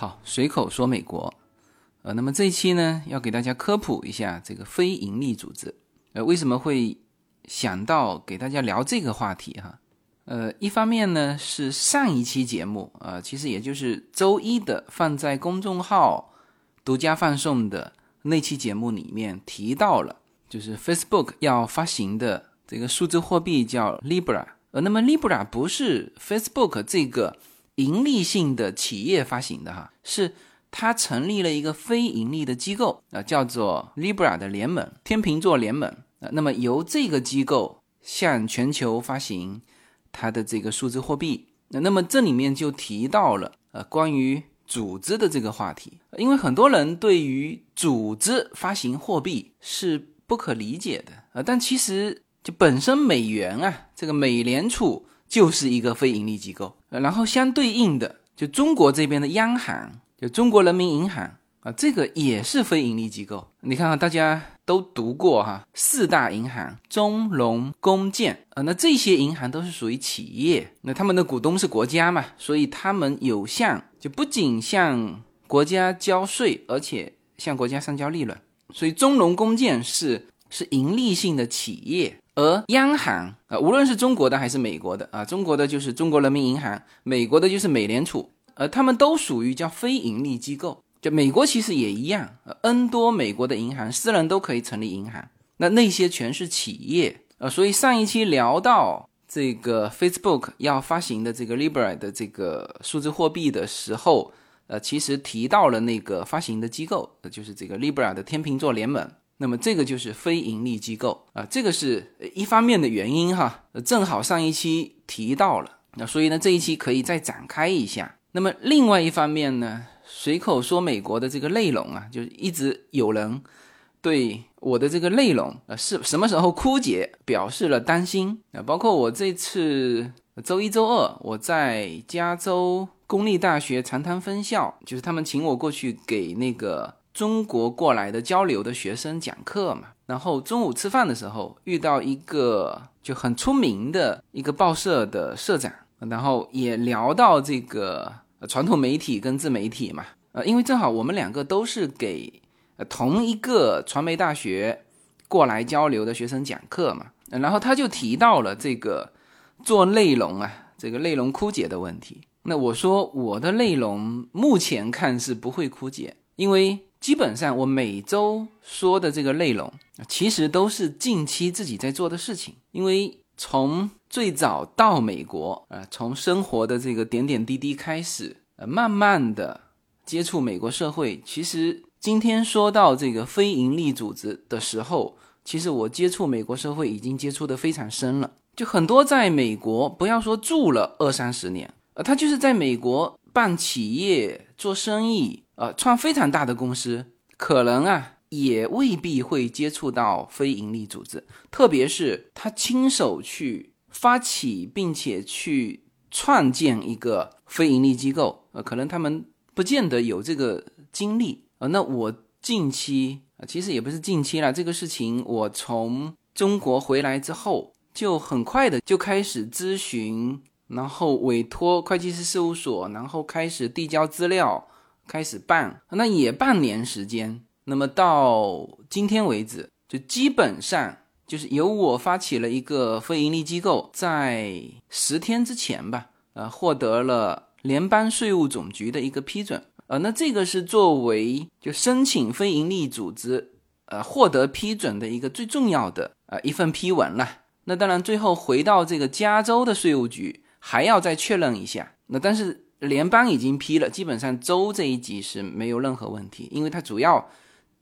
好，随口说美国，呃，那么这一期呢，要给大家科普一下这个非盈利组织，呃，为什么会想到给大家聊这个话题哈？呃，一方面呢是上一期节目啊，其实也就是周一的放在公众号独家放送的那期节目里面提到了，就是 Facebook 要发行的这个数字货币叫 Libra。呃，那么 Libra 不是 Facebook 这个盈利性的企业发行的哈，是它成立了一个非盈利的机构啊，叫做 Libra 的联盟，天秤座联盟啊。那么由这个机构向全球发行它的这个数字货币，那那么这里面就提到了呃关于组织的这个话题，因为很多人对于组织发行货币是不可理解的啊，但其实。就本身美元啊，这个美联储就是一个非盈利机构，然后相对应的，就中国这边的央行，就中国人民银行啊，这个也是非盈利机构。你看看大家都读过哈，四大银行中农工建啊，那这些银行都是属于企业，那他们的股东是国家嘛，所以他们有向就不仅向国家交税，而且向国家上交利润，所以中农工建是是盈利性的企业。而央行啊，无论是中国的还是美国的啊，中国的就是中国人民银行，美国的就是美联储，呃，他们都属于叫非盈利机构。就美国其实也一样，N 多美国的银行，私人都可以成立银行，那那些全是企业呃，所以上一期聊到这个 Facebook 要发行的这个 Libra 的这个数字货币的时候，呃，其实提到了那个发行的机构，就是这个 Libra 的天秤座联盟。那么这个就是非盈利机构啊，这个是一方面的原因哈，正好上一期提到了，那所以呢这一期可以再展开一下。那么另外一方面呢，随口说美国的这个内容啊，就一直有人对我的这个内容啊是什么时候枯竭表示了担心啊，包括我这次周一周二我在加州公立大学长滩分校，就是他们请我过去给那个。中国过来的交流的学生讲课嘛，然后中午吃饭的时候遇到一个就很出名的一个报社的社长，然后也聊到这个传统媒体跟自媒体嘛，呃，因为正好我们两个都是给同一个传媒大学过来交流的学生讲课嘛，然后他就提到了这个做内容啊，这个内容枯竭的问题。那我说我的内容目前看是不会枯竭，因为。基本上，我每周说的这个内容，其实都是近期自己在做的事情。因为从最早到美国，呃，从生活的这个点点滴滴开始，呃，慢慢的接触美国社会。其实今天说到这个非营利组织的时候，其实我接触美国社会已经接触的非常深了。就很多在美国，不要说住了二三十年，呃，他就是在美国办企业、做生意。呃，创非常大的公司，可能啊也未必会接触到非盈利组织，特别是他亲手去发起并且去创建一个非盈利机构，呃，可能他们不见得有这个精力。呃，那我近期啊，其实也不是近期了，这个事情我从中国回来之后，就很快的就开始咨询，然后委托会计师事务所，然后开始递交资料。开始办，那也半年时间。那么到今天为止，就基本上就是由我发起了一个非盈利机构，在十天之前吧，呃，获得了联邦税务总局的一个批准。呃，那这个是作为就申请非盈利组织，呃，获得批准的一个最重要的呃一份批文了。那当然，最后回到这个加州的税务局，还要再确认一下。那但是。联邦已经批了，基本上州这一级是没有任何问题，因为它主要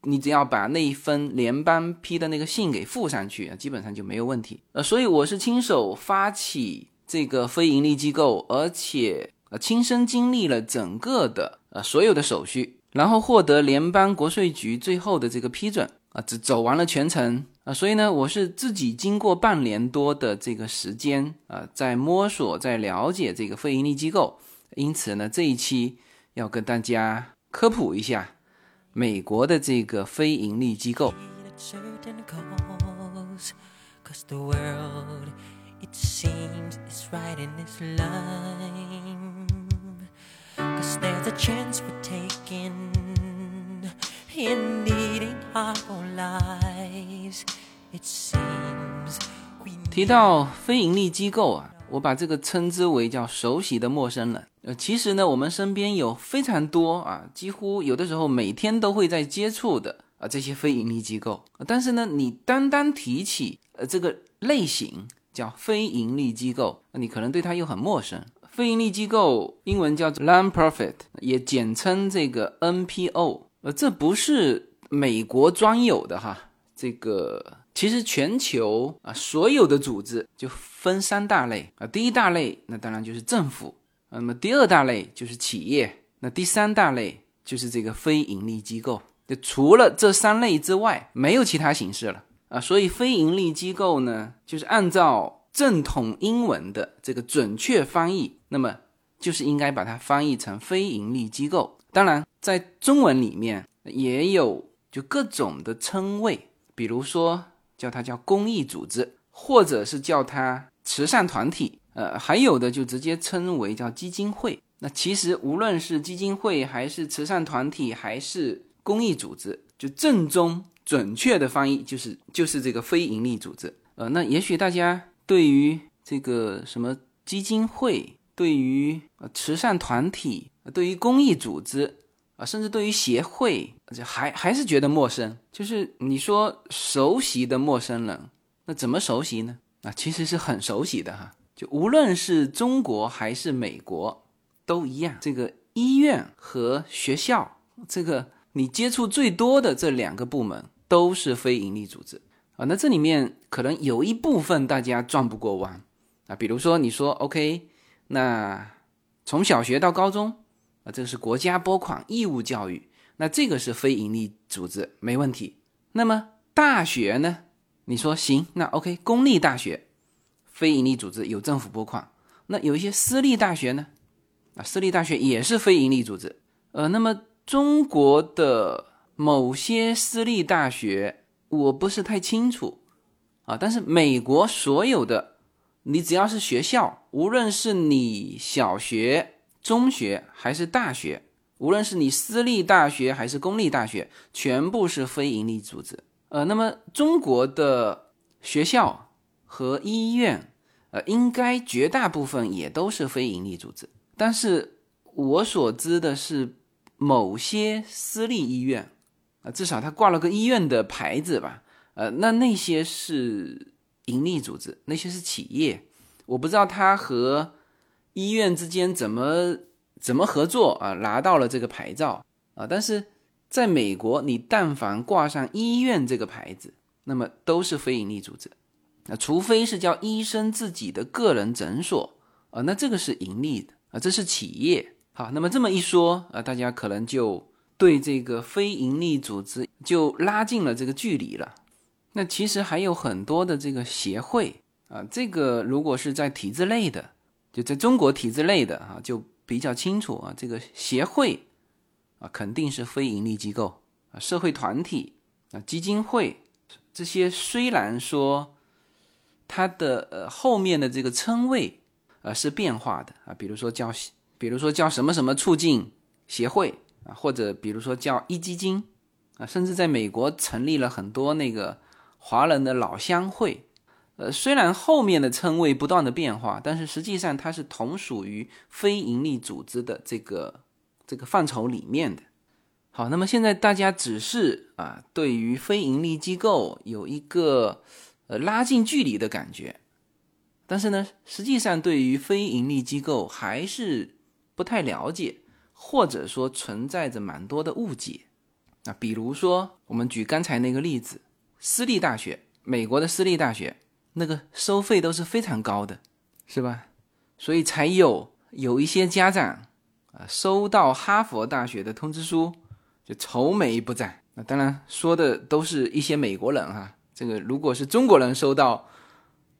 你只要把那一份联邦批的那个信给附上去，基本上就没有问题。呃，所以我是亲手发起这个非盈利机构，而且呃亲身经历了整个的呃所有的手续，然后获得联邦国税局最后的这个批准啊，只走完了全程啊，所以呢，我是自己经过半年多的这个时间啊，在摸索，在了解这个非盈利机构。因此呢这一期要跟大家科普一下美国的这个非盈利机构。提到非盈利机构啊我把这个称之为叫熟悉的陌生人。呃，其实呢，我们身边有非常多啊，几乎有的时候每天都会在接触的啊这些非盈利机构。但是呢，你单单提起呃这个类型叫非盈利机构，你可能对它又很陌生。非盈利机构英文叫做 non-profit，也简称这个 NPO。呃，这不是美国专有的哈，这个其实全球啊所有的组织就分三大类啊，第一大类那当然就是政府，那么第二大类就是企业，那第三大类就是这个非盈利机构。就除了这三类之外，没有其他形式了啊。所以非盈利机构呢，就是按照正统英文的这个准确翻译，那么就是应该把它翻译成非盈利机构。当然，在中文里面也有就各种的称谓，比如说叫它叫公益组织，或者是叫它慈善团体，呃，还有的就直接称为叫基金会。那其实无论是基金会，还是慈善团体，还是公益组织，就正宗准确的翻译就是就是这个非盈利组织。呃，那也许大家对于这个什么基金会，对于呃慈善团体，对于公益组织啊，甚至对于协会，还还是觉得陌生。就是你说熟悉的陌生人，那怎么熟悉呢？啊，其实是很熟悉的哈。就无论是中国还是美国，都一样。这个医院和学校，这个你接触最多的这两个部门都是非盈利组织啊。那这里面可能有一部分大家转不过弯啊，比如说你说 OK，那从小学到高中。啊，这是国家拨款义务教育，那这个是非盈利组织，没问题。那么大学呢？你说行，那 OK，公立大学，非盈利组织有政府拨款。那有一些私立大学呢？啊，私立大学也是非盈利组织。呃，那么中国的某些私立大学，我不是太清楚啊。但是美国所有的，你只要是学校，无论是你小学。中学还是大学，无论是你私立大学还是公立大学，全部是非盈利组织。呃，那么中国的学校和医院，呃，应该绝大部分也都是非盈利组织。但是我所知的是，某些私立医院，啊，至少它挂了个医院的牌子吧，呃，那那些是盈利组织，那些是企业，我不知道它和。医院之间怎么怎么合作啊？拿到了这个牌照啊，但是在美国，你但凡挂上医院这个牌子，那么都是非盈利组织。那除非是叫医生自己的个人诊所啊，那这个是盈利的啊，这是企业。好，那么这么一说啊，大家可能就对这个非盈利组织就拉近了这个距离了。那其实还有很多的这个协会啊，这个如果是在体制内的。就在中国体制内的啊，就比较清楚啊，这个协会啊肯定是非盈利机构啊，社会团体啊，基金会这些虽然说它的呃后面的这个称谓啊是变化的啊，比如说叫比如说叫什么什么促进协会啊，或者比如说叫一基金啊，甚至在美国成立了很多那个华人的老乡会。呃，虽然后面的称谓不断的变化，但是实际上它是同属于非营利组织的这个这个范畴里面的。好，那么现在大家只是啊，对于非盈利机构有一个呃拉近距离的感觉，但是呢，实际上对于非盈利机构还是不太了解，或者说存在着蛮多的误解。那比如说，我们举刚才那个例子，私立大学，美国的私立大学。那个收费都是非常高的，是吧？所以才有有一些家长啊，收到哈佛大学的通知书就愁眉不展。那当然说的都是一些美国人哈。这个如果是中国人收到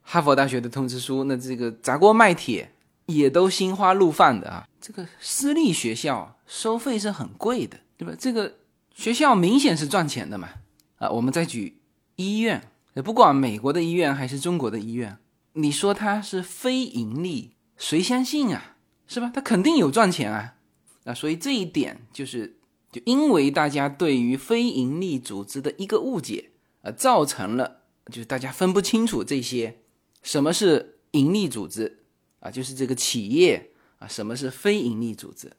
哈佛大学的通知书，那这个砸锅卖铁也都心花怒放的啊。这个私立学校收费是很贵的，对吧？这个学校明显是赚钱的嘛。啊，我们再举医院。不管美国的医院还是中国的医院，你说它是非盈利，谁相信啊？是吧？他肯定有赚钱啊！那所以这一点就是就因为大家对于非营利组织的一个误解，呃，造成了就是大家分不清楚这些什么是盈利组织啊，就是这个企业啊，什么是非盈利组织，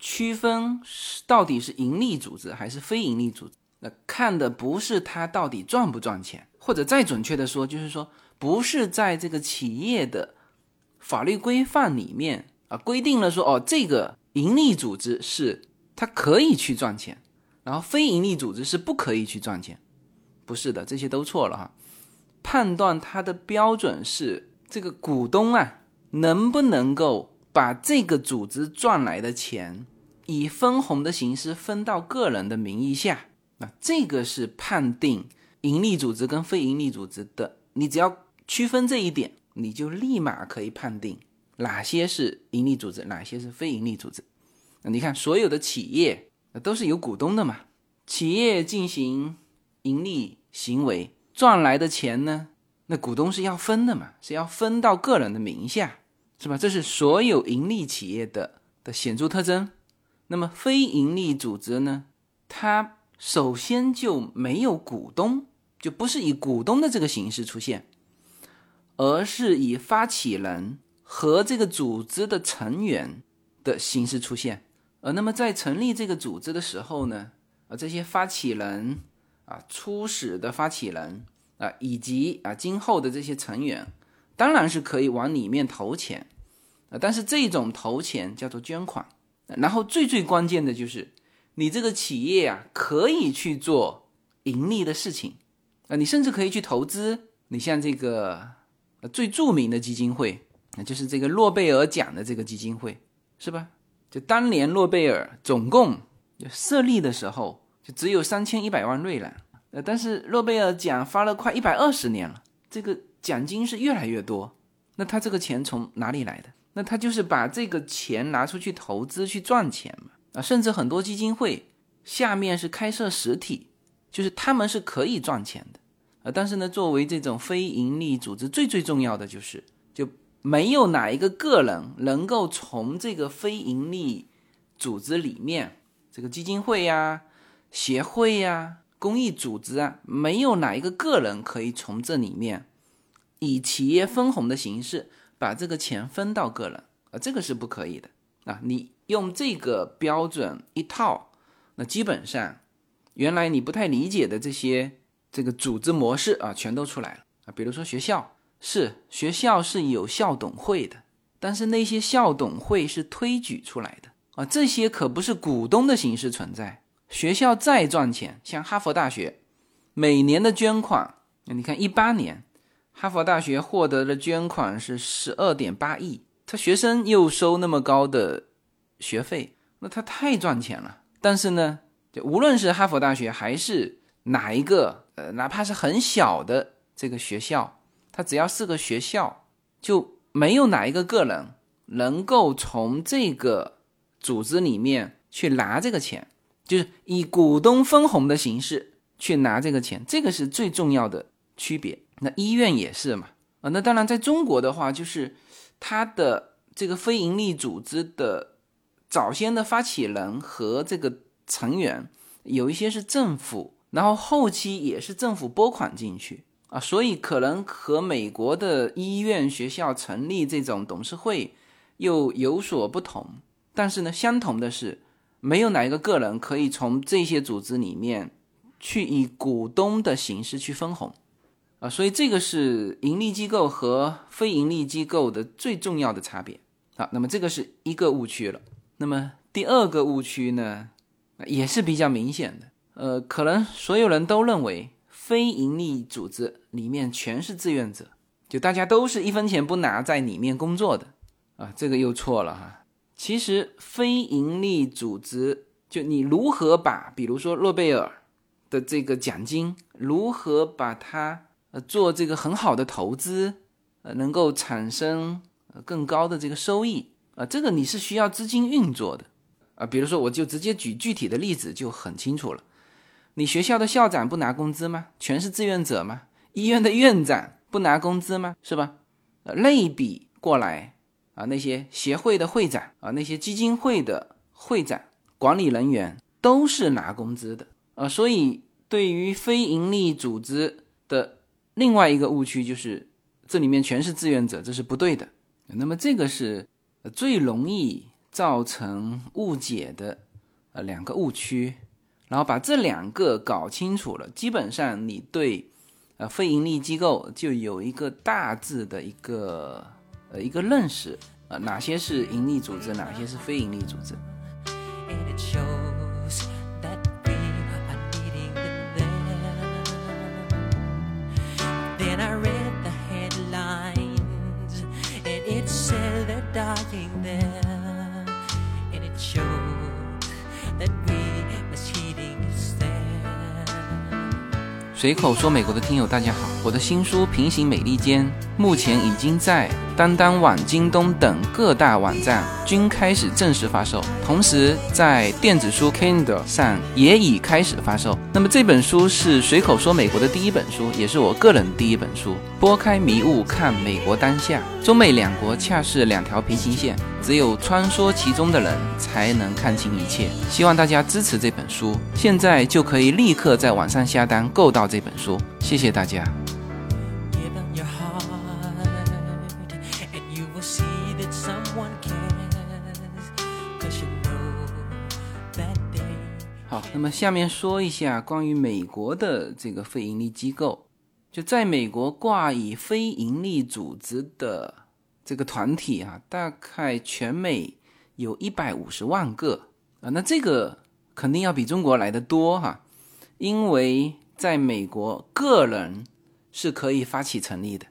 区分到底是盈利组织还是非盈利组织，那看的不是它到底赚不赚钱，或者再准确的说，就是说不是在这个企业的法律规范里面规定了说哦这个。盈利组织是它可以去赚钱，然后非盈利组织是不可以去赚钱，不是的，这些都错了哈。判断它的标准是这个股东啊能不能够把这个组织赚来的钱以分红的形式分到个人的名义下，那这个是判定盈利组织跟非盈利组织的。你只要区分这一点，你就立马可以判定。哪些是盈利组织，哪些是非盈利组织？那你看，所有的企业都是有股东的嘛？企业进行盈利行为赚来的钱呢，那股东是要分的嘛？是要分到个人的名下，是吧？这是所有盈利企业的的显著特征。那么非盈利组织呢？它首先就没有股东，就不是以股东的这个形式出现，而是以发起人。和这个组织的成员的形式出现，呃，那么在成立这个组织的时候呢，啊，这些发起人啊，初始的发起人啊，以及啊今后的这些成员，当然是可以往里面投钱，啊，但是这种投钱叫做捐款，然后最最关键的就是你这个企业啊，可以去做盈利的事情，啊，你甚至可以去投资，你像这个最著名的基金会。那就是这个诺贝尔奖的这个基金会，是吧？就当年诺贝尔总共设立的时候，就只有三千一百万瑞郎。呃，但是诺贝尔奖发了快一百二十年了，这个奖金是越来越多。那他这个钱从哪里来的？那他就是把这个钱拿出去投资去赚钱嘛。啊，甚至很多基金会下面是开设实体，就是他们是可以赚钱的。啊，但是呢，作为这种非盈利组织，最最重要的就是就。没有哪一个个人能够从这个非盈利组织里面，这个基金会呀、协会呀、公益组织啊，没有哪一个个人可以从这里面以企业分红的形式把这个钱分到个人啊，这个是不可以的啊！你用这个标准一套，那基本上原来你不太理解的这些这个组织模式啊，全都出来了啊，比如说学校。是学校是有校董会的，但是那些校董会是推举出来的啊，这些可不是股东的形式存在。学校再赚钱，像哈佛大学每年的捐款，你看一八年哈佛大学获得的捐款是十二点八亿，他学生又收那么高的学费，那他太赚钱了。但是呢，就无论是哈佛大学还是哪一个呃，哪怕是很小的这个学校。它只要是个学校，就没有哪一个个人能够从这个组织里面去拿这个钱，就是以股东分红的形式去拿这个钱，这个是最重要的区别。那医院也是嘛，啊，那当然在中国的话，就是它的这个非营利组织的早先的发起人和这个成员有一些是政府，然后后期也是政府拨款进去。啊，所以可能和美国的医院、学校成立这种董事会又有所不同，但是呢，相同的是，没有哪一个个人可以从这些组织里面去以股东的形式去分红，啊，所以这个是盈利机构和非盈利机构的最重要的差别。好，那么这个是一个误区了。那么第二个误区呢，也是比较明显的，呃，可能所有人都认为。非盈利组织里面全是志愿者，就大家都是一分钱不拿在里面工作的啊，这个又错了哈。其实非盈利组织，就你如何把，比如说诺贝尔的这个奖金，如何把它呃做这个很好的投资，呃能够产生更高的这个收益啊，这个你是需要资金运作的啊。比如说，我就直接举具体的例子就很清楚了。你学校的校长不拿工资吗？全是志愿者吗？医院的院长不拿工资吗？是吧？呃，类比过来啊，那些协会的会长啊，那些基金会的会长、管理人员都是拿工资的啊，所以对于非盈利组织的另外一个误区就是这里面全是志愿者，这是不对的。那么这个是最容易造成误解的呃两个误区，然后把这两个搞清楚了，基本上你对呃非盈利机构就有一个大致的一个呃一个认识。呃，哪些是盈利组织，哪些是非盈利组织？dying there, and it showed that we 随口说美国的听友，大家好，我的新书《平行美利坚》目前已经在当当网、京东等各大网站均开始正式发售，同时在电子书 Kindle 上也已开始发售。那么这本书是随口说美国的第一本书，也是我个人第一本书。拨开迷雾看美国当下，中美两国恰是两条平行线，只有穿梭其中的人才能看清一切。希望大家支持这本书，现在就可以立刻在网上下单购到这本书。谢谢大家。好，那么下面说一下关于美国的这个非盈利机构，就在美国挂以非盈利组织的这个团体啊，大概全美有一百五十万个。啊，那这个肯定要比中国来的多哈、因为在美国个人是可以发起成立的，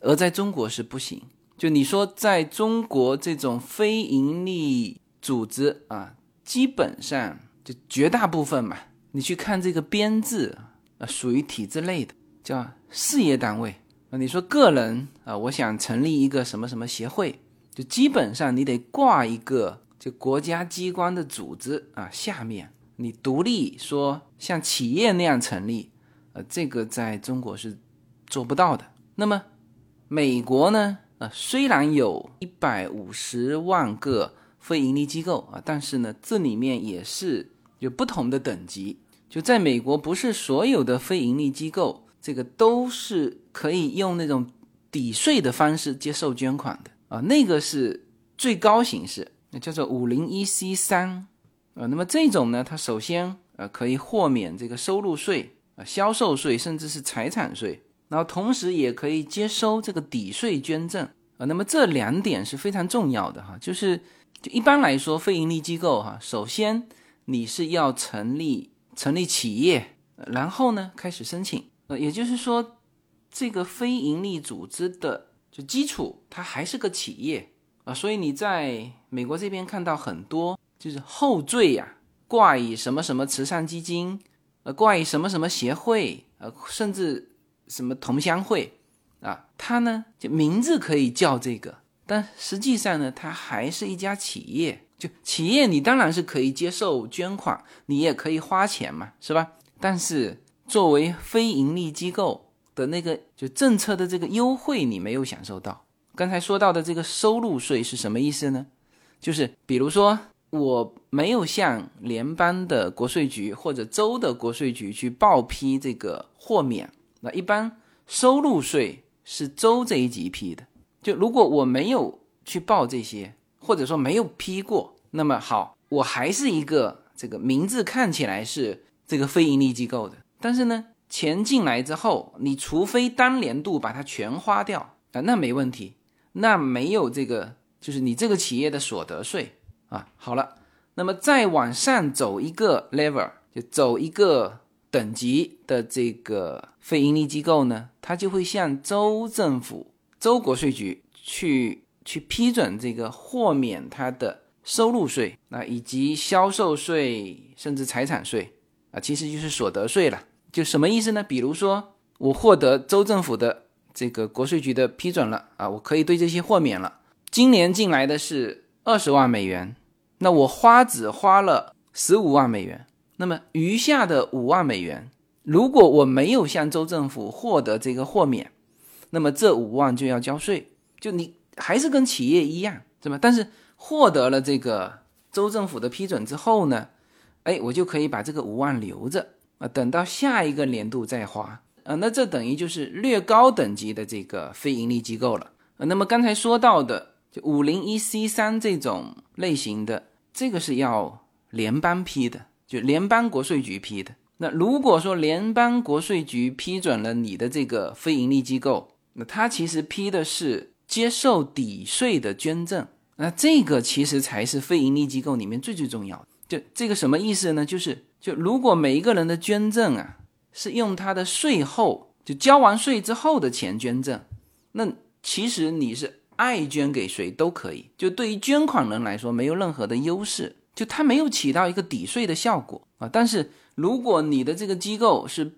而在中国是不行。就你说，在中国这种非盈利组织啊，基本上就绝大部分嘛，你去看这个编制啊，属于体制类的，叫事业单位啊。你说个人啊，我想成立一个什么什么协会，就基本上你得挂一个就国家机关的组织啊，下面你独立说像企业那样成立，呃，这个在中国是做不到的。那么美国呢？呃，虽然有一百五十万个非盈利机构啊，但是呢，这里面也是有不同的等级。就在美国，不是所有的非盈利机构这个都是可以用那种抵税的方式接受捐款的啊，那个是最高形式，那叫做五零一 C 三啊。那么这种呢，它首先呃可以豁免这个收入税、销售税，甚至是财产税。然后同时也可以接收这个抵税捐赠啊，那么这两点是非常重要的哈，就是就一般来说，非盈利机构哈，首先你是要成立成立企业，然后呢开始申请，呃，也就是说，这个非盈利组织的就基础它还是个企业啊，所以你在美国这边看到很多就是后缀呀、挂以什么什么慈善基金，呃，关于什么什么协会，呃，甚至。什么同乡会啊？它呢，就名字可以叫这个，但实际上呢，它还是一家企业。就企业，你当然是可以接受捐款，你也可以花钱嘛，是吧？但是作为非盈利机构的那个就政策的这个优惠，你没有享受到。刚才说到的这个收入税是什么意思呢？就是比如说，我没有向联邦的国税局或者州的国税局去报批这个豁免。那一般收入税是州这一级批的，就如果我没有去报这些，或者说没有批过，那么好，我还是一个这个名字看起来是这个非盈利机构的，但是呢，钱进来之后，你除非当年度把它全花掉啊，那没问题，那没有这个就是你这个企业的所得税啊。好了，那么再往上走一个 level，就走一个。等级的这个非盈利机构呢，它就会向州政府、州国税局去去批准这个豁免它的收入税，那以及销售税，甚至财产税啊，其实就是所得税了。就什么意思呢？比如说我获得州政府的这个国税局的批准了啊，我可以对这些豁免了。今年进来的是二十万美元，那我花只花了十五万美元。那么余下的五万美元，如果我没有向州政府获得这个豁免，那么这五万就要交税。就你还是跟企业一样，是吧？但是获得了这个州政府的批准之后呢，哎，我就可以把这个五万留着啊，等到下一个年度再花啊。那这等于就是略高等级的这个非盈利机构了。呃，那么刚才说到的就五零一 C 三这种类型的，这个是要联邦批的，就联邦国税局批的。那如果说联邦国税局批准了你的这个非盈利机构，那他其实批的是接受抵税的捐赠，那这个其实才是非盈利机构里面最最重要的。就这个什么意思呢？就是就如果每一个人的捐赠啊是用他的税后就交完税之后的钱捐赠，那其实你是爱捐给谁都可以。就对于捐款人来说，没有任何的优势，就他没有起到一个抵税的效果啊。但是如果你的这个机构是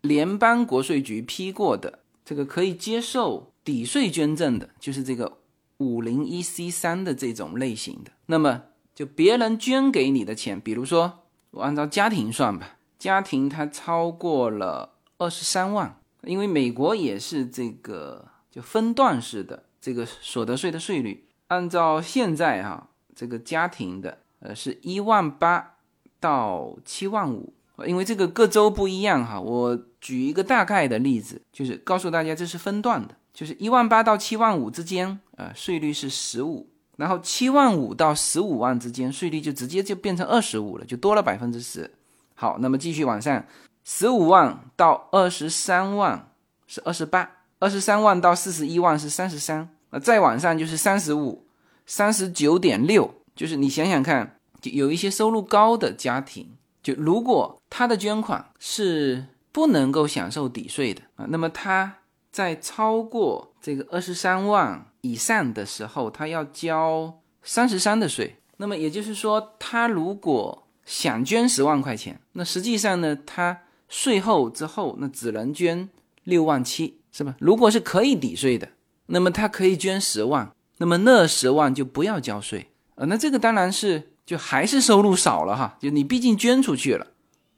联邦国税局批过的，这个可以接受抵税捐赠的，就是这个五零一 C 三的这种类型的。那么就别人捐给你的钱，比如说我按照家庭算吧，家庭它超过了二十三万，因为美国也是这个就分段式的这个所得税的税率，按照现在哈这个家庭的呃是一万八到七万五。因为这个各州不一样哈，我举一个大概的例子，就是告诉大家这是分段的，就是一万八到七万五之间，呃，税率是十五，然后七万五到十五万之间，税率就直接就变成二十五了，就多了百分之十。好，那么继续往上，十五万到二十三万是二十八，二十三万到四十一万是三十三，那再往上就是三十五，三十九点六，就是你想想看，就有一些收入高的家庭。就如果他的捐款是不能够享受抵税的啊，那么他在超过这个二十三万以上的时候，他要交三十三的税。那么也就是说，他如果想捐十万块钱，那实际上呢，他税后之后那只能捐六万七，是吧？如果是可以抵税的，那么他可以捐十万，那么那十万就不要交税啊。那这个当然是。就还是收入少了哈，就你毕竟捐出去了，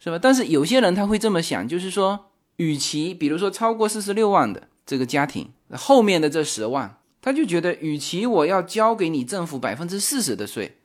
是吧？但是有些人他会这么想，就是说，与其比如说超过四十六万的这个家庭后面的这十万，他就觉得，与其我要交给你政府百分之四十的税，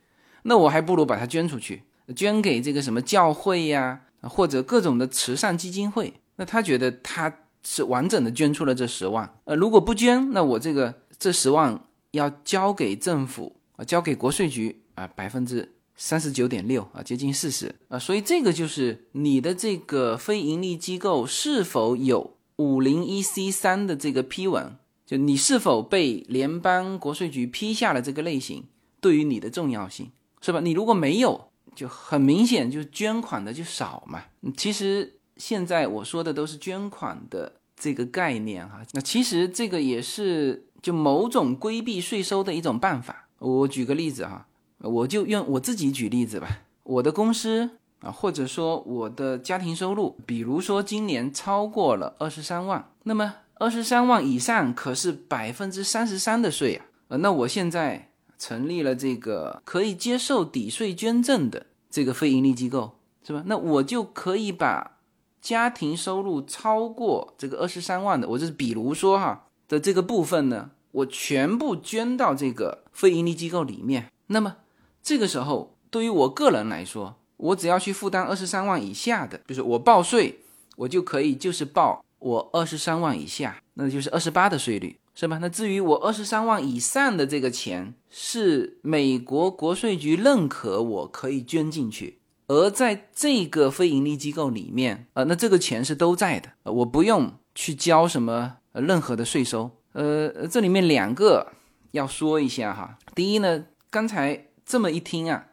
那我还不如把它捐出去，捐给这个什么教会呀，或者各种的慈善基金会。那他觉得他是完整的捐出了这十万，呃，如果不捐，那我这个这十万要交给政府啊，交给国税局。啊，百分之三十九点六啊，接近四十啊，所以这个就是你的这个非盈利机构是否有五零一 C 三的这个批文，就你是否被联邦国税局批下了这个类型，对于你的重要性是吧？你如果没有，就很明显就捐款的就少嘛。其实现在我说的都是捐款的这个概念哈，那其实这个也是就某种规避税收的一种办法。我举个例子哈。我就用我自己举例子吧，我的公司啊，或者说我的家庭收入，比如说今年超过了二十三万，那么二十三万以上可是百分之三十三的税啊，那我现在成立了这个可以接受抵税捐赠的这个非盈利机构，是吧？那我就可以把家庭收入超过这个二十三万的，我就是比如说哈的这个部分呢，我全部捐到这个非盈利机构里面，那么。这个时候，对于我个人来说，我只要去负担二十三万以下的，就是我报税，我就可以就是报我二十三万以下，那就是二十八的税率，是吧？那至于我二十三万以上的这个钱，是美国国税局认可我可以捐进去，而在这个非盈利机构里面，呃，那这个钱是都在的，我不用去交什么任何的税收。呃，这里面两个要说一下哈，第一呢，刚才。这么一听啊，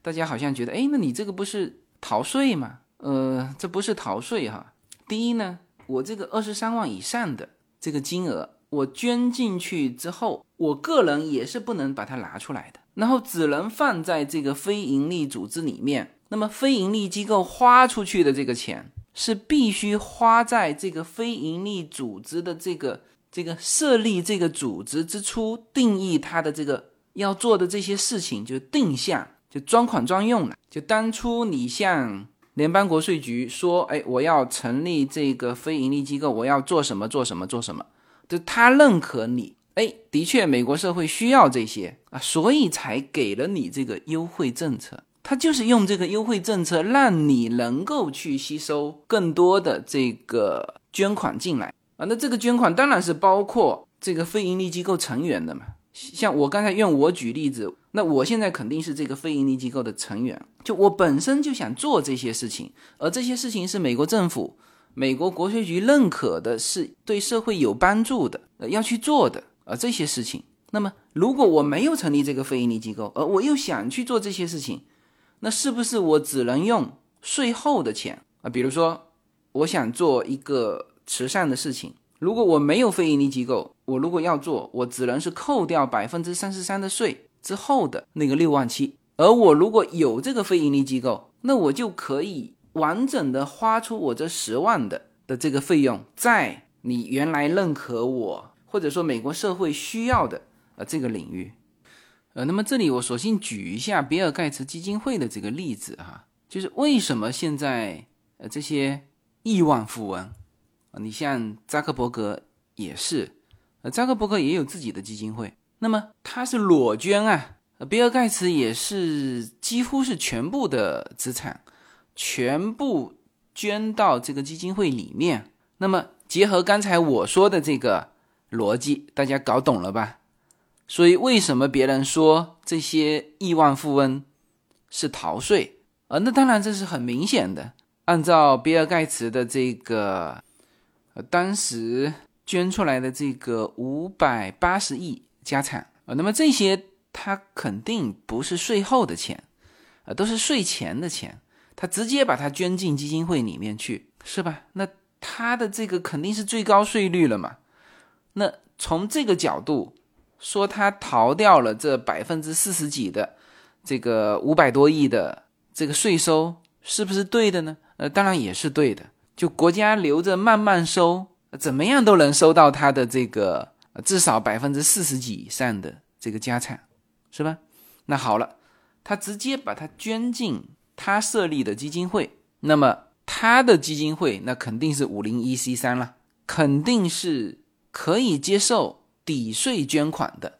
大家好像觉得，哎，那你这个不是逃税吗？呃，这不是逃税哈。第一呢，我这个二十三万以上的这个金额，我捐进去之后，我个人也是不能把它拿出来的，然后只能放在这个非盈利组织里面。那么非盈利机构花出去的这个钱，是必须花在这个非盈利组织的这个这个设立这个组织之初定义它的这个。要做的这些事情就定向，就专款专用了。就当初你向联邦国税局说，哎，我要成立这个非盈利机构，我要做什么做什么做什么，就他认可你哎，的确，美国社会需要这些啊，所以才给了你这个优惠政策。他就是用这个优惠政策，让你能够去吸收更多的这个捐款进来啊。那这个捐款当然是包括这个非盈利机构成员的嘛。像我刚才用我举例子，那我现在肯定是这个非盈利机构的成员，就我本身就想做这些事情，而这些事情是美国政府、美国国税局认可的，是对社会有帮助的，呃，要去做的啊这些事情。那么，如果我没有成立这个非盈利机构，而我又想去做这些事情，那是不是我只能用税后的钱啊？比如说，我想做一个慈善的事情。如果我没有非盈利机构，我如果要做，我只能是扣掉百分之三十三的税之后的那个六万七。而我如果有这个非盈利机构，那我就可以完整的花出我这十万的的这个费用，在你原来认可我或者说美国社会需要的呃这个领域。呃，那么这里我索性举一下比尔盖茨基金会的这个例子哈，就是为什么现在呃这些亿万富翁。你像扎克伯格也是，呃，扎克伯格也有自己的基金会，那么他是裸捐啊，比尔盖茨也是几乎是全部的资产全部捐到这个基金会里面。那么结合刚才我说的这个逻辑，大家搞懂了吧？所以为什么别人说这些亿万富翁是逃税？呃，那当然这是很明显的，按照比尔盖茨的这个。呃，当时捐出来的这个五百八十亿家产啊，那么这些他肯定不是税后的钱，啊，都是税前的钱，他直接把它捐进基金会里面去，是吧？那他的这个肯定是最高税率了嘛？那从这个角度说，他逃掉了这百分之四十几的这个五百多亿的这个税收，是不是对的呢？呃，当然也是对的。就国家留着慢慢收，怎么样都能收到他的这个至少百分之四十几以上的这个家产，是吧？那好了，他直接把它捐进他设立的基金会，那么他的基金会那肯定是五零一 C 三了，肯定是可以接受抵税捐款的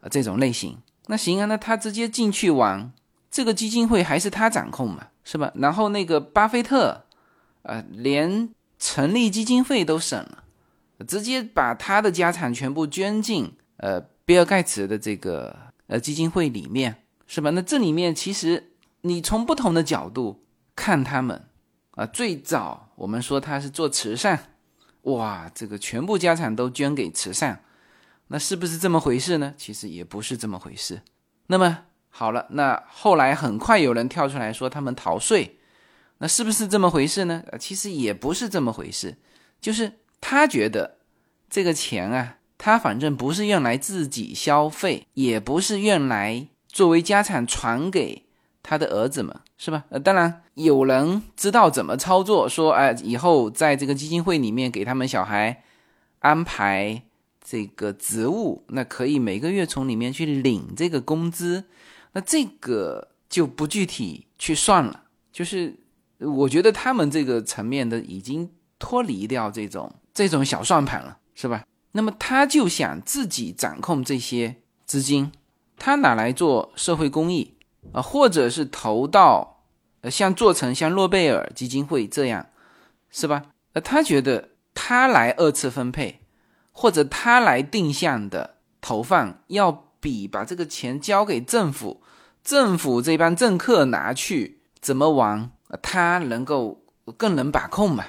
啊这种类型。那行啊，那他直接进去玩，这个基金会还是他掌控嘛，是吧？然后那个巴菲特。呃，连成立基金会都省了，直接把他的家产全部捐进呃比尔盖茨的这个呃基金会里面，是吧？那这里面其实你从不同的角度看他们啊，最早我们说他是做慈善，哇，这个全部家产都捐给慈善，那是不是这么回事呢？其实也不是这么回事。那么好了，那后来很快有人跳出来说他们逃税。那是不是这么回事呢？呃，其实也不是这么回事，就是他觉得这个钱啊，他反正不是用来自己消费，也不是用来作为家产传给他的儿子们，是吧？呃，当然有人知道怎么操作，说哎，以后在这个基金会里面给他们小孩安排这个职务，那可以每个月从里面去领这个工资，那这个就不具体去算了，就是。我觉得他们这个层面的已经脱离掉这种这种小算盘了，是吧？那么他就想自己掌控这些资金，他拿来做社会公益啊，或者是投到呃像做成像诺贝尔基金会这样，是吧？呃，他觉得他来二次分配，或者他来定向的投放，要比把这个钱交给政府，政府这帮政客拿去怎么玩？他能够更能把控嘛，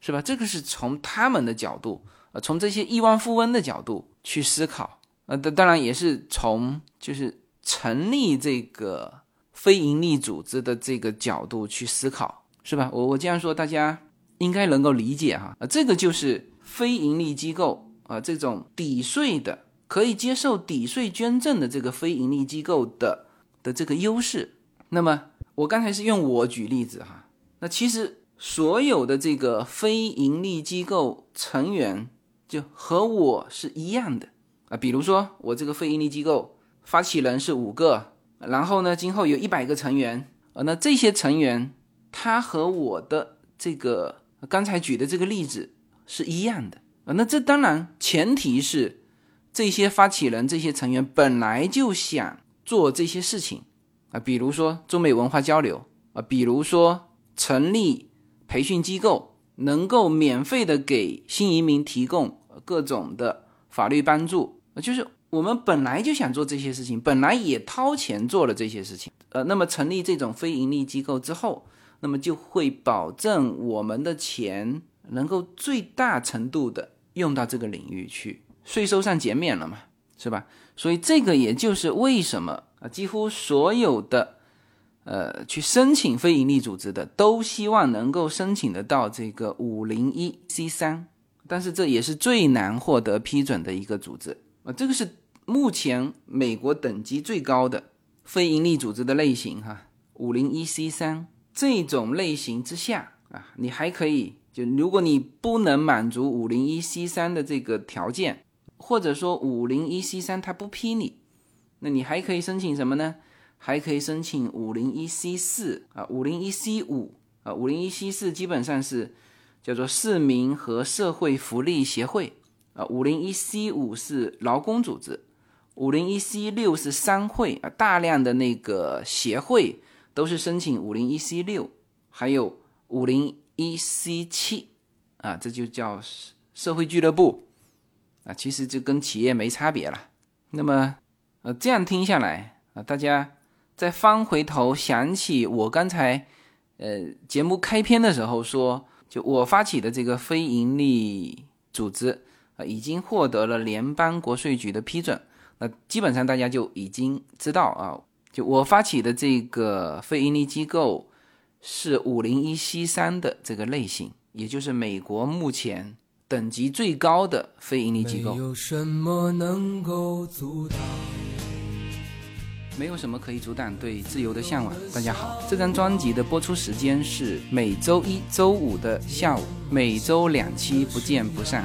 是吧？这个是从他们的角度，呃，从这些亿万富翁的角度去思考，呃，当当然也是从就是成立这个非盈利组织的这个角度去思考，是吧？我我这样说，大家应该能够理解哈。啊，这个就是非盈利机构啊，这种抵税的可以接受抵税捐赠的这个非盈利机构的的这个优势，那么。我刚才是用我举例子哈，那其实所有的这个非盈利机构成员就和我是一样的啊。比如说我这个非盈利机构发起人是五个，然后呢，今后有一百个成员啊，那这些成员他和我的这个刚才举的这个例子是一样的啊。那这当然前提是这些发起人、这些成员本来就想做这些事情啊，比如说中美文化交流啊，比如说成立培训机构，能够免费的给新移民提供各种的法律帮助啊，就是我们本来就想做这些事情，本来也掏钱做了这些事情。呃，那么成立这种非盈利机构之后，那么就会保证我们的钱能够最大程度的用到这个领域去。税收上减免了嘛，是吧？所以这个也就是为什么啊，几乎所有的呃去申请非营利组织的，都希望能够申请得到这个五零一 C 三，但是这也是最难获得批准的一个组织啊。这个是目前美国等级最高的非营利组织的类型哈，五零一 C 三这种类型之下啊，你还可以就如果你不能满足五零一 C 三的这个条件。或者说五零一 C 三它不批你，那你还可以申请什么呢？还可以申请五零一 C 四啊，五零一 C 五啊，五零一 C 四基本上是叫做市民和社会福利协会啊，五零一 C 五是劳工组织，五零一 C 六是商会啊，大量的那个协会都是申请五零一 C 六，还有五零 E C 七啊，这就叫社会俱乐部。啊，其实就跟企业没差别了。那么，呃，这样听下来啊，大家再翻回头想起我刚才，呃，节目开篇的时候说，就我发起的这个非盈利组织啊，已经获得了联邦国税局的批准。那基本上大家就已经知道啊，就我发起的这个非盈利机构是五零一 C 三的这个类型，也就是美国目前。等级最高的非盈利机构。没有什么能够阻挡，没有什么可以阻挡对自由的向往。大家好，这张专辑的播出时间是每周一周五的下午，每周两期，不见不散。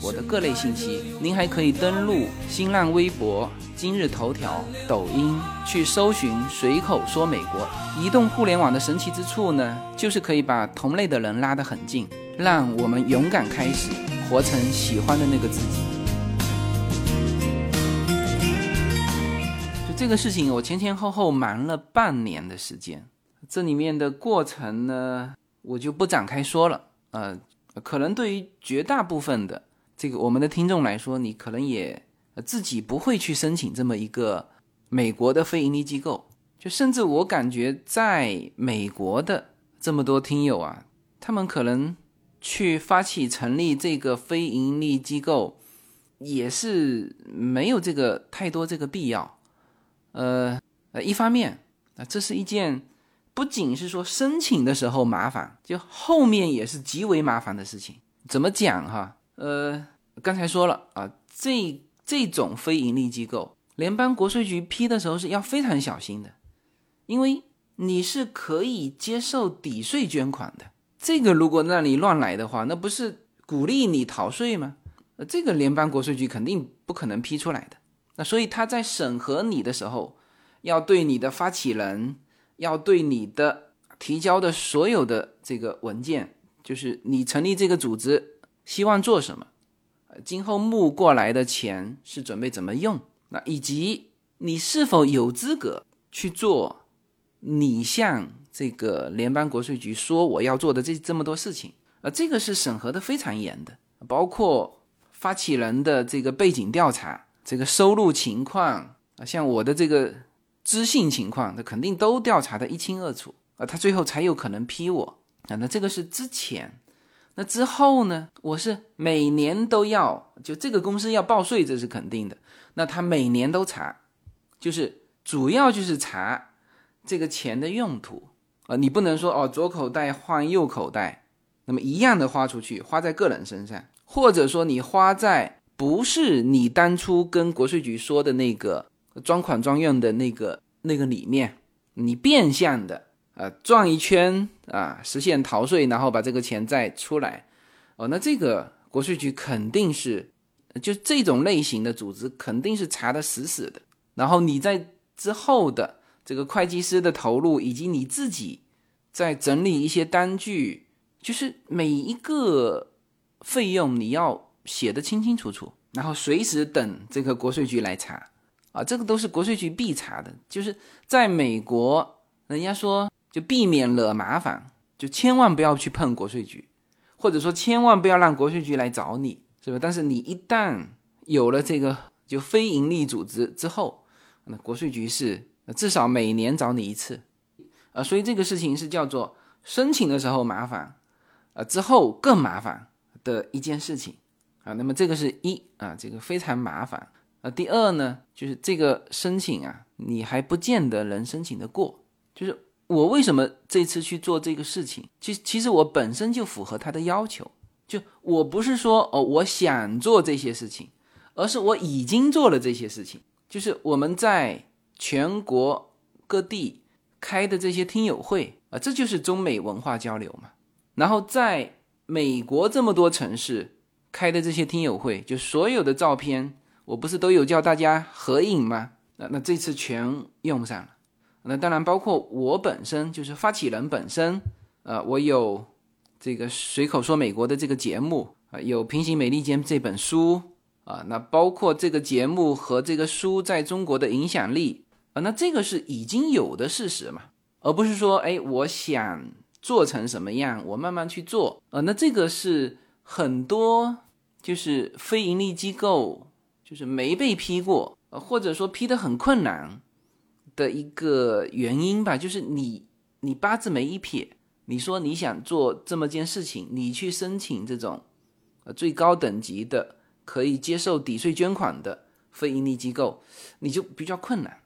我的各类信息，您还可以登录新浪微博、今日头条、抖音去搜寻随口说美国。移动互联网的神奇之处呢，就是可以把同类的人拉得很近，让我们勇敢开始，活成喜欢的那个自己。就这个事情我前前后后忙了半年的时间，这里面的过程呢，我就不展开说了。呃，可能对于绝大部分的这个我们的听众来说，你可能也自己不会去申请这么一个美国的非盈利机构。就甚至我感觉，在美国的这么多听友啊，他们可能去发起成立这个非盈利机构，也是没有这个太多这个必要。呃呃，一方面啊，这是一件不仅是说申请的时候麻烦，就后面也是极为麻烦的事情。怎么讲哈？呃，刚才说了啊，这这种非盈利机构，联邦国税局批的时候是要非常小心的，因为你是可以接受抵税捐款的。这个如果让你乱来的话，那不是鼓励你逃税吗？呃，这个联邦国税局肯定不可能批出来的。那所以他在审核你的时候，要对你的发起人，要对你的提交的所有的这个文件，就是你成立这个组织希望做什么，今后募过来的钱是准备怎么用，那以及你是否有资格去做你向这个联邦国税局说我要做的这这么多事情，啊，这个是审核的非常严的，包括发起人的这个背景调查。这个收入情况啊，像我的这个知信情况，他肯定都调查的一清二楚啊，他最后才有可能批我啊。那这个是之前，那之后呢？我是每年都要，就这个公司要报税，这是肯定的。那他每年都查，就是主要就是查这个钱的用途啊，你不能说哦，左口袋换右口袋，那么一样的花出去，花在个人身上，或者说你花在不是你当初跟国税局说的那个专款专用的那个那个里面，你变相的呃转一圈啊，实现逃税，然后把这个钱再出来，哦，那这个国税局肯定是就这种类型的组织肯定是查的死死的，然后你在之后的。这个会计师的投入，以及你自己在整理一些单据，就是每一个费用你要写的清清楚楚，然后随时等这个国税局来查啊，这个都是国税局必查的。就是在美国，人家说就避免惹麻烦，就千万不要去碰国税局，或者说千万不要让国税局来找你，是吧？但是你一旦有了这个就非盈利组织之后，那国税局是。至少每年找你一次，啊，所以这个事情是叫做申请的时候麻烦，呃，之后更麻烦的一件事情，啊，那么这个是一啊，这个非常麻烦，啊，第二呢，就是这个申请啊，你还不见得能申请得过，就是我为什么这次去做这个事情，其实其实我本身就符合他的要求，就我不是说哦我想做这些事情，而是我已经做了这些事情，就是我们在。全国各地开的这些听友会啊，这就是中美文化交流嘛。然后在美国这么多城市开的这些听友会，就所有的照片，我不是都有叫大家合影吗？那那这次全用上了。那当然包括我本身就是发起人本身，呃，我有这个随口说美国的这个节目啊，有平行美利坚这本书啊，那包括这个节目和这个书在中国的影响力。啊那这个是已经有的事实嘛，而不是说，哎，我想做成什么样，我慢慢去做。呃，那这个是很多就是非盈利机构就是没被批过，呃，或者说批的很困难的一个原因吧，就是你你八字没一撇，你说你想做这么件事情，你去申请这种呃最高等级的可以接受抵税捐款的非盈利机构，你就比较困难。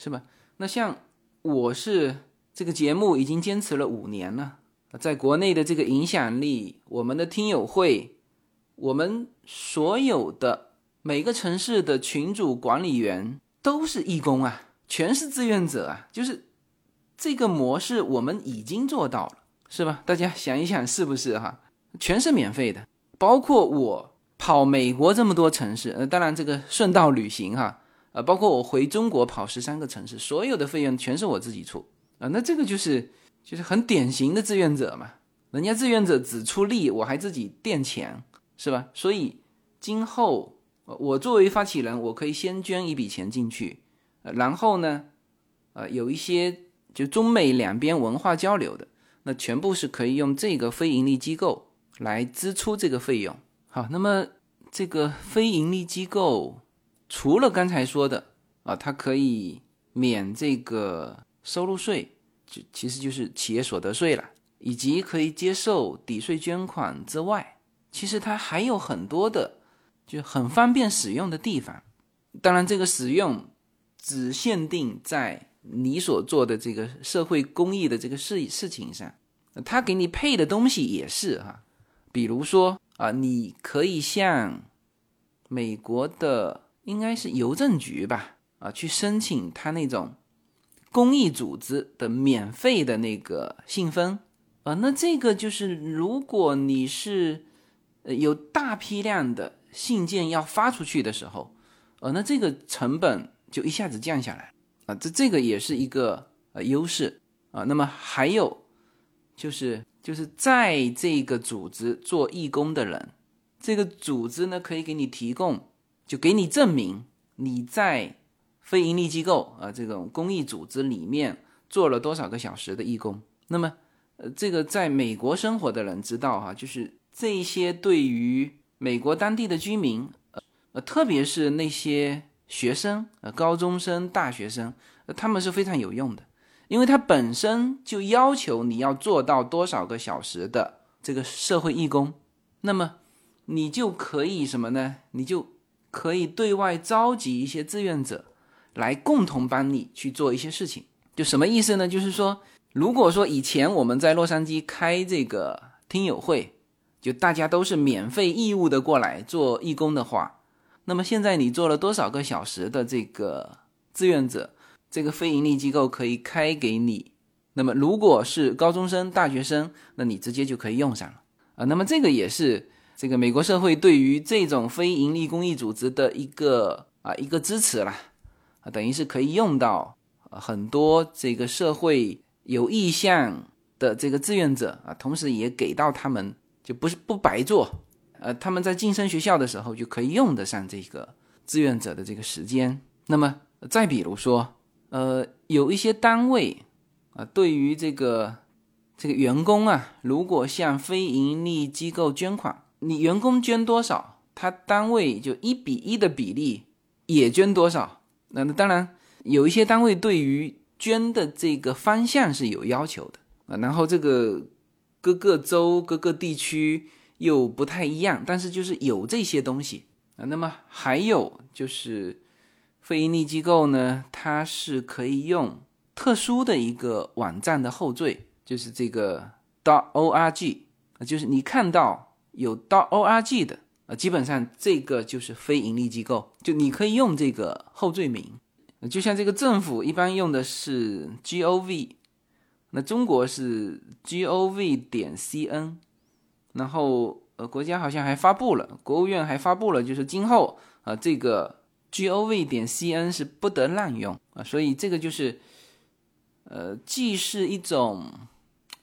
是吧？那像我是这个节目已经坚持了五年了，在国内的这个影响力，我们的听友会，我们所有的每个城市的群主管理员都是义工啊，全是志愿者啊，就是这个模式我们已经做到了，是吧？大家想一想是不是哈？全是免费的，包括我跑美国这么多城市，呃，当然这个顺道旅行哈。啊，包括我回中国跑十三个城市，所有的费用全是我自己出啊。那这个就是就是很典型的志愿者嘛。人家志愿者只出力，我还自己垫钱，是吧？所以今后我作为发起人，我可以先捐一笔钱进去，然后呢，呃，有一些就中美两边文化交流的，那全部是可以用这个非盈利机构来支出这个费用。好，那么这个非盈利机构。除了刚才说的啊，它可以免这个收入税，就其实就是企业所得税了，以及可以接受抵税捐款之外，其实它还有很多的就很方便使用的地方。当然，这个使用只限定在你所做的这个社会公益的这个事事情上，他给你配的东西也是哈，比如说啊，你可以向美国的。应该是邮政局吧，啊，去申请他那种公益组织的免费的那个信封，啊，那这个就是如果你是有大批量的信件要发出去的时候，呃，那这个成本就一下子降下来，啊，这这个也是一个呃优势啊。那么还有就是就是在这个组织做义工的人，这个组织呢可以给你提供。就给你证明你在非盈利机构啊这种公益组织里面做了多少个小时的义工。那么，呃，这个在美国生活的人知道哈，就是这些对于美国当地的居民，呃，特别是那些学生，呃，高中生、大学生，他们是非常有用的，因为他本身就要求你要做到多少个小时的这个社会义工，那么你就可以什么呢？你就可以对外召集一些志愿者，来共同帮你去做一些事情。就什么意思呢？就是说，如果说以前我们在洛杉矶开这个听友会，就大家都是免费义务的过来做义工的话，那么现在你做了多少个小时的这个志愿者，这个非盈利机构可以开给你。那么如果是高中生、大学生，那你直接就可以用上了啊。那么这个也是这个美国社会对于这种非盈利公益组织的一个啊一个支持啦，啊，等于是可以用到很多这个社会有意向的这个志愿者啊，同时也给到他们就不是不白做，呃，他们在晋升学校的时候就可以用得上这个志愿者的这个时间。那么再比如说，呃，有一些单位。啊，对于这个这个员工啊，如果向非盈利机构捐款，你员工捐多少，他单位就一比一的比例也捐多少。那那当然有一些单位对于捐的这个方向是有要求的啊，然后这个各个州各个地区又不太一样，但是就是有这些东西啊。那么还有就是非盈利机构呢，它是可以用。特殊的一个网站的后缀就是这个 .org 就是你看到有 .org 的，啊，基本上这个就是非盈利机构，就你可以用这个后缀名。就像这个政府一般用的是 gov，那中国是 gov 点 cn，然后呃，国家好像还发布了，国务院还发布了，就是今后啊，这个 gov 点 cn 是不得滥用啊，所以这个就是。呃，既是一种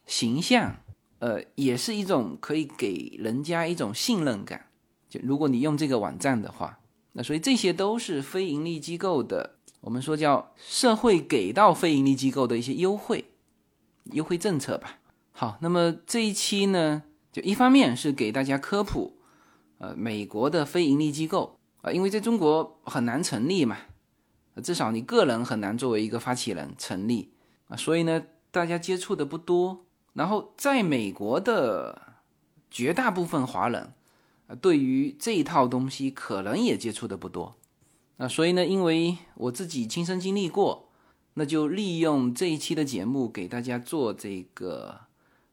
形象，呃，也是一种可以给人家一种信任感。就如果你用这个网站的话，那所以这些都是非盈利机构的，我们说叫社会给到非盈利机构的一些优惠、优惠政策吧。好，那么这一期呢，就一方面是给大家科普，呃，美国的非盈利机构啊，因为在中国很难成立嘛，至少你个人很难作为一个发起人成立。啊，所以呢，大家接触的不多。然后，在美国的绝大部分华人，啊，对于这一套东西可能也接触的不多。啊，所以呢，因为我自己亲身经历过，那就利用这一期的节目给大家做这个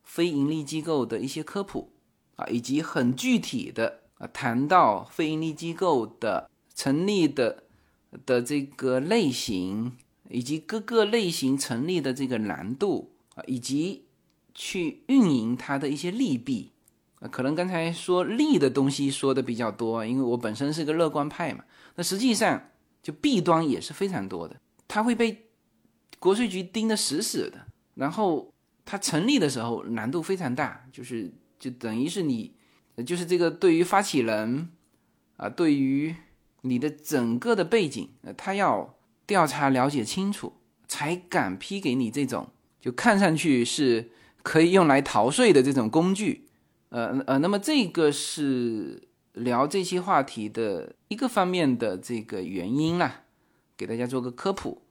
非盈利机构的一些科普，啊，以及很具体的啊，谈到非盈利机构的成立的的这个类型。以及各个类型成立的这个难度啊，以及去运营它的一些利弊啊，可能刚才说利的东西说的比较多，因为我本身是个乐观派嘛。那实际上就弊端也是非常多的，它会被国税局盯得死死的。然后它成立的时候难度非常大，就是就等于是你，就是这个对于发起人啊，对于你的整个的背景，呃，他要。调查了解清楚，才敢批给你这种就看上去是可以用来逃税的这种工具。呃呃，那么这个是聊这些话题的一个方面的这个原因啦，给大家做个科普。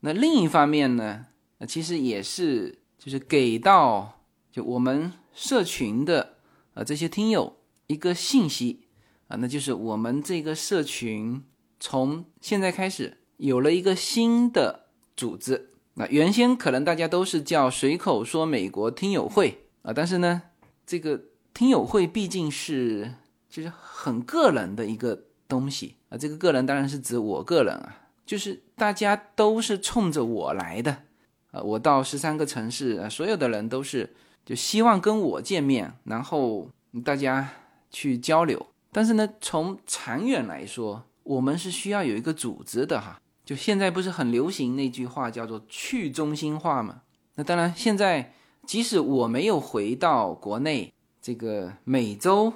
那另一方面呢，其实也是就是给到就我们社群的呃这些听友一个信息啊，那就是我们这个社群从现在开始。有了一个新的组织，那原先可能大家都是叫随口说美国听友会啊，但是呢，这个听友会毕竟是就是很个人的一个东西啊，这个个人当然是指我个人啊，就是大家都是冲着我来的啊，我到十三个城市啊，所有的人都是就希望跟我见面，然后大家去交流，但是呢，从长远来说，我们是需要有一个组织的哈。就现在不是很流行那句话叫做去中心化嘛？那当然，现在即使我没有回到国内，这个每周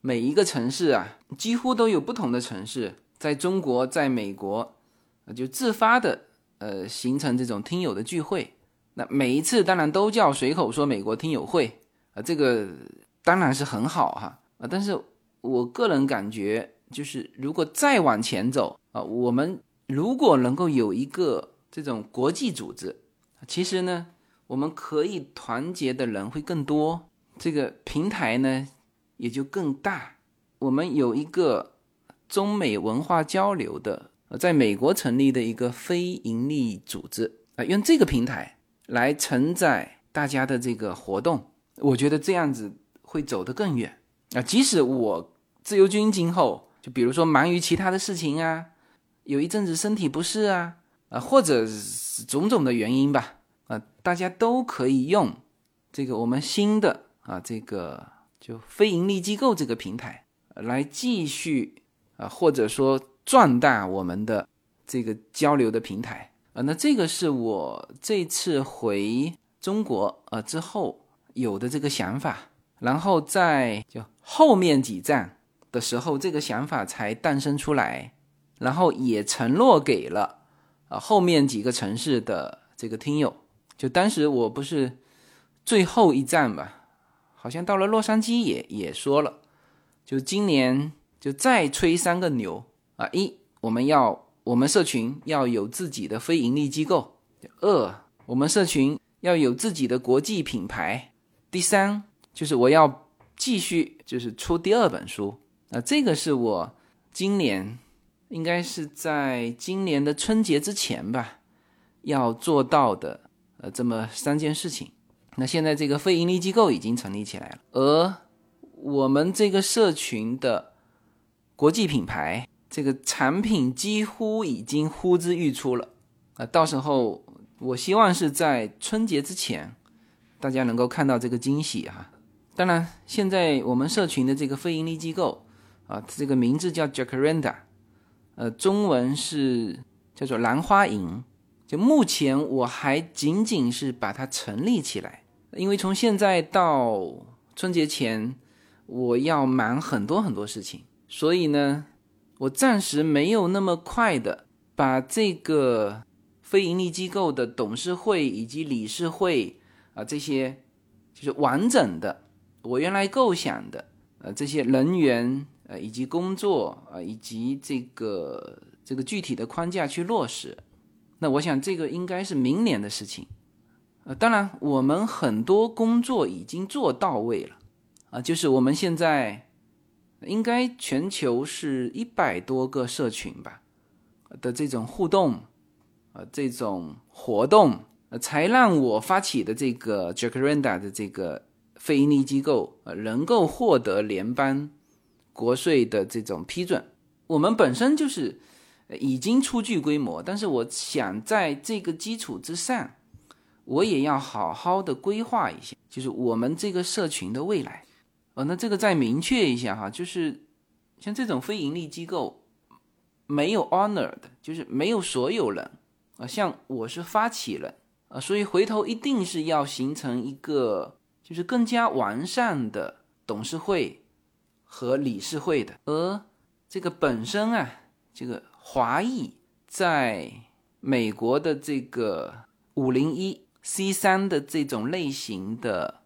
每一个城市啊，几乎都有不同的城市在中国，在美国，就自发的呃形成这种听友的聚会。那每一次当然都叫随口说美国听友会啊，这个当然是很好哈啊。但是我个人感觉，就是如果再往前走啊，我们。如果能够有一个这种国际组织，其实呢，我们可以团结的人会更多，这个平台呢也就更大。我们有一个中美文化交流的，在美国成立的一个非盈利组织，啊，用这个平台来承载大家的这个活动，我觉得这样子会走得更远啊。即使我自由军今后就比如说忙于其他的事情啊，有一阵子身体不适啊，啊，或者种种的原因吧，啊，大家都可以用这个我们新的啊这个就非盈利机构这个平台来继续啊，或者说壮大我们的这个交流的平台。啊，那这个是我这次回中国呃之后有的这个想法，然后在就后面几站的时候，这个想法才诞生出来，然后也承诺给了啊后面几个城市的这个听友。就当时我不是最后一站吧，好像到了洛杉矶也也说了，就今年就再吹三个牛啊！一我们要。我们社群要有自己的非盈利机构。二，我们社群要有自己的国际品牌。第三，就是我要继续就是出第二本书。啊这个是我今年应该是在今年的春节之前吧，要做到的呃这么三件事情。那现在这个非盈利机构已经成立起来了，而我们这个社群的国际品牌。这个产品几乎已经呼之欲出了啊！到时候我希望是在春节之前，大家能够看到这个惊喜哈。当然，现在我们社群的这个非盈利机构啊，这个名字叫 Jacaranda，呃，中文是叫做兰花营。就目前我还仅仅是把它成立起来，因为从现在到春节前，我要忙很多很多事情，所以呢。我暂时没有那么快的把这个非盈利机构的董事会以及理事会啊这些就是完整的我原来构想的呃这些人员呃以及工作啊以及这个这个具体的框架去落实，那我想这个应该是明年的事情。呃，当然我们很多工作已经做到位了啊，就是我们现在。应该全球是一百多个社群吧的这种互动，呃，这种活动，呃，才让我发起的这个 Jacaranda 的这个非营利机构，呃，能够获得联邦国税的这种批准。我们本身就是已经初具规模，但是我想在这个基础之上，我也要好好的规划一下，就是我们这个社群的未来。呃，那这个再明确一下哈，就是像这种非盈利机构没有 honor 的，就是没有所有人啊，像我是发起人啊，所以回头一定是要形成一个就是更加完善的董事会和理事会的。而这个本身啊，这个华裔在美国的这个五零一 C 三的这种类型的。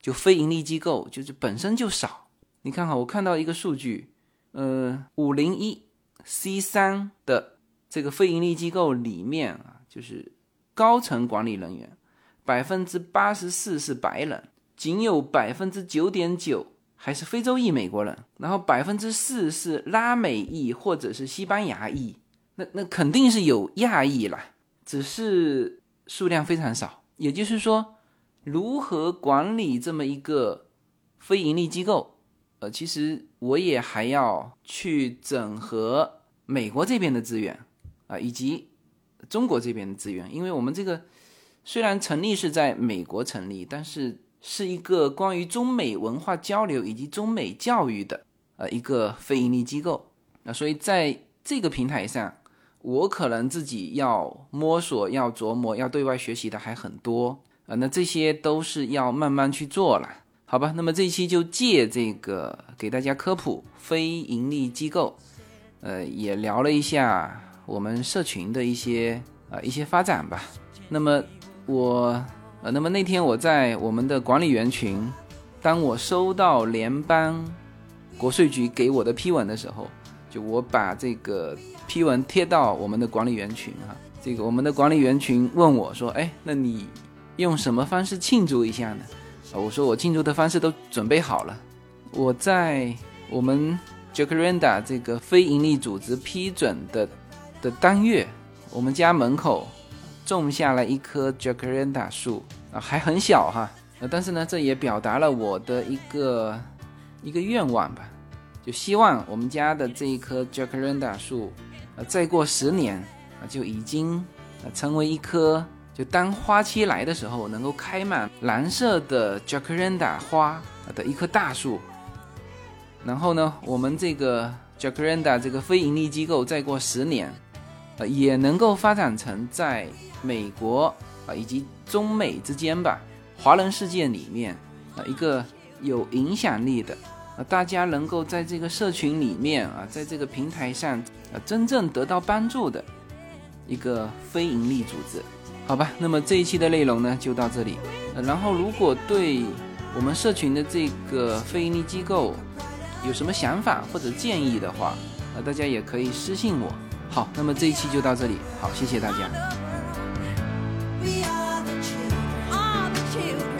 就非盈利机构就是本身就少，你看哈，我看到一个数据，呃，五零一 C 三的这个非盈利机构里面啊，就是高层管理人员百分之八十四是白人，仅有百分之九点九还是非洲裔美国人，然后百分之四是拉美裔或者是西班牙裔，那那肯定是有亚裔啦，只是数量非常少，也就是说。如何管理这么一个非盈利机构？呃，其实我也还要去整合美国这边的资源啊，以及中国这边的资源，因为我们这个虽然成立是在美国成立，但是是一个关于中美文化交流以及中美教育的呃一个非盈利机构啊，所以在这个平台上，我可能自己要摸索、要琢磨、要对外学习的还很多。啊，那这些都是要慢慢去做了，好吧？那么这一期就借这个给大家科普非盈利机构，呃，也聊了一下我们社群的一些啊一些发展吧。那么我呃，那么那天我在我们的管理员群，当我收到联邦国税局给我的批文的时候，就我把这个批文贴到我们的管理员群哈，这个我们的管理员群问我说，哎，那你？用什么方式庆祝一下呢？啊，我说我庆祝的方式都准备好了。我在我们 Jacaranda 这个非盈利组织批准的的当月，我们家门口种下了一棵 Jacaranda 树啊，还很小哈，但是呢，这也表达了我的一个一个愿望吧，就希望我们家的这一棵 Jacaranda 树，啊，再过十年啊，就已经啊成为一棵，就当花期来的时候，能够开满蓝色的 Jacaranda 花的一棵大树。然后呢，我们这个 Jacaranda 这个非盈利机构，再过十年，呃，也能够发展成在美国啊以及中美之间吧，华人世界里面啊一个有影响力的，啊大家能够在这个社群里面啊，在这个平台上啊真正得到帮助的一个非盈利组织，好吧那么这一期的内容呢就到这里。然后如果对我们社群的这个非盈利机构有什么想法或者建议的话大家也可以私信我。好那么这一期就到这里。好谢谢大家。We are the chills are the chills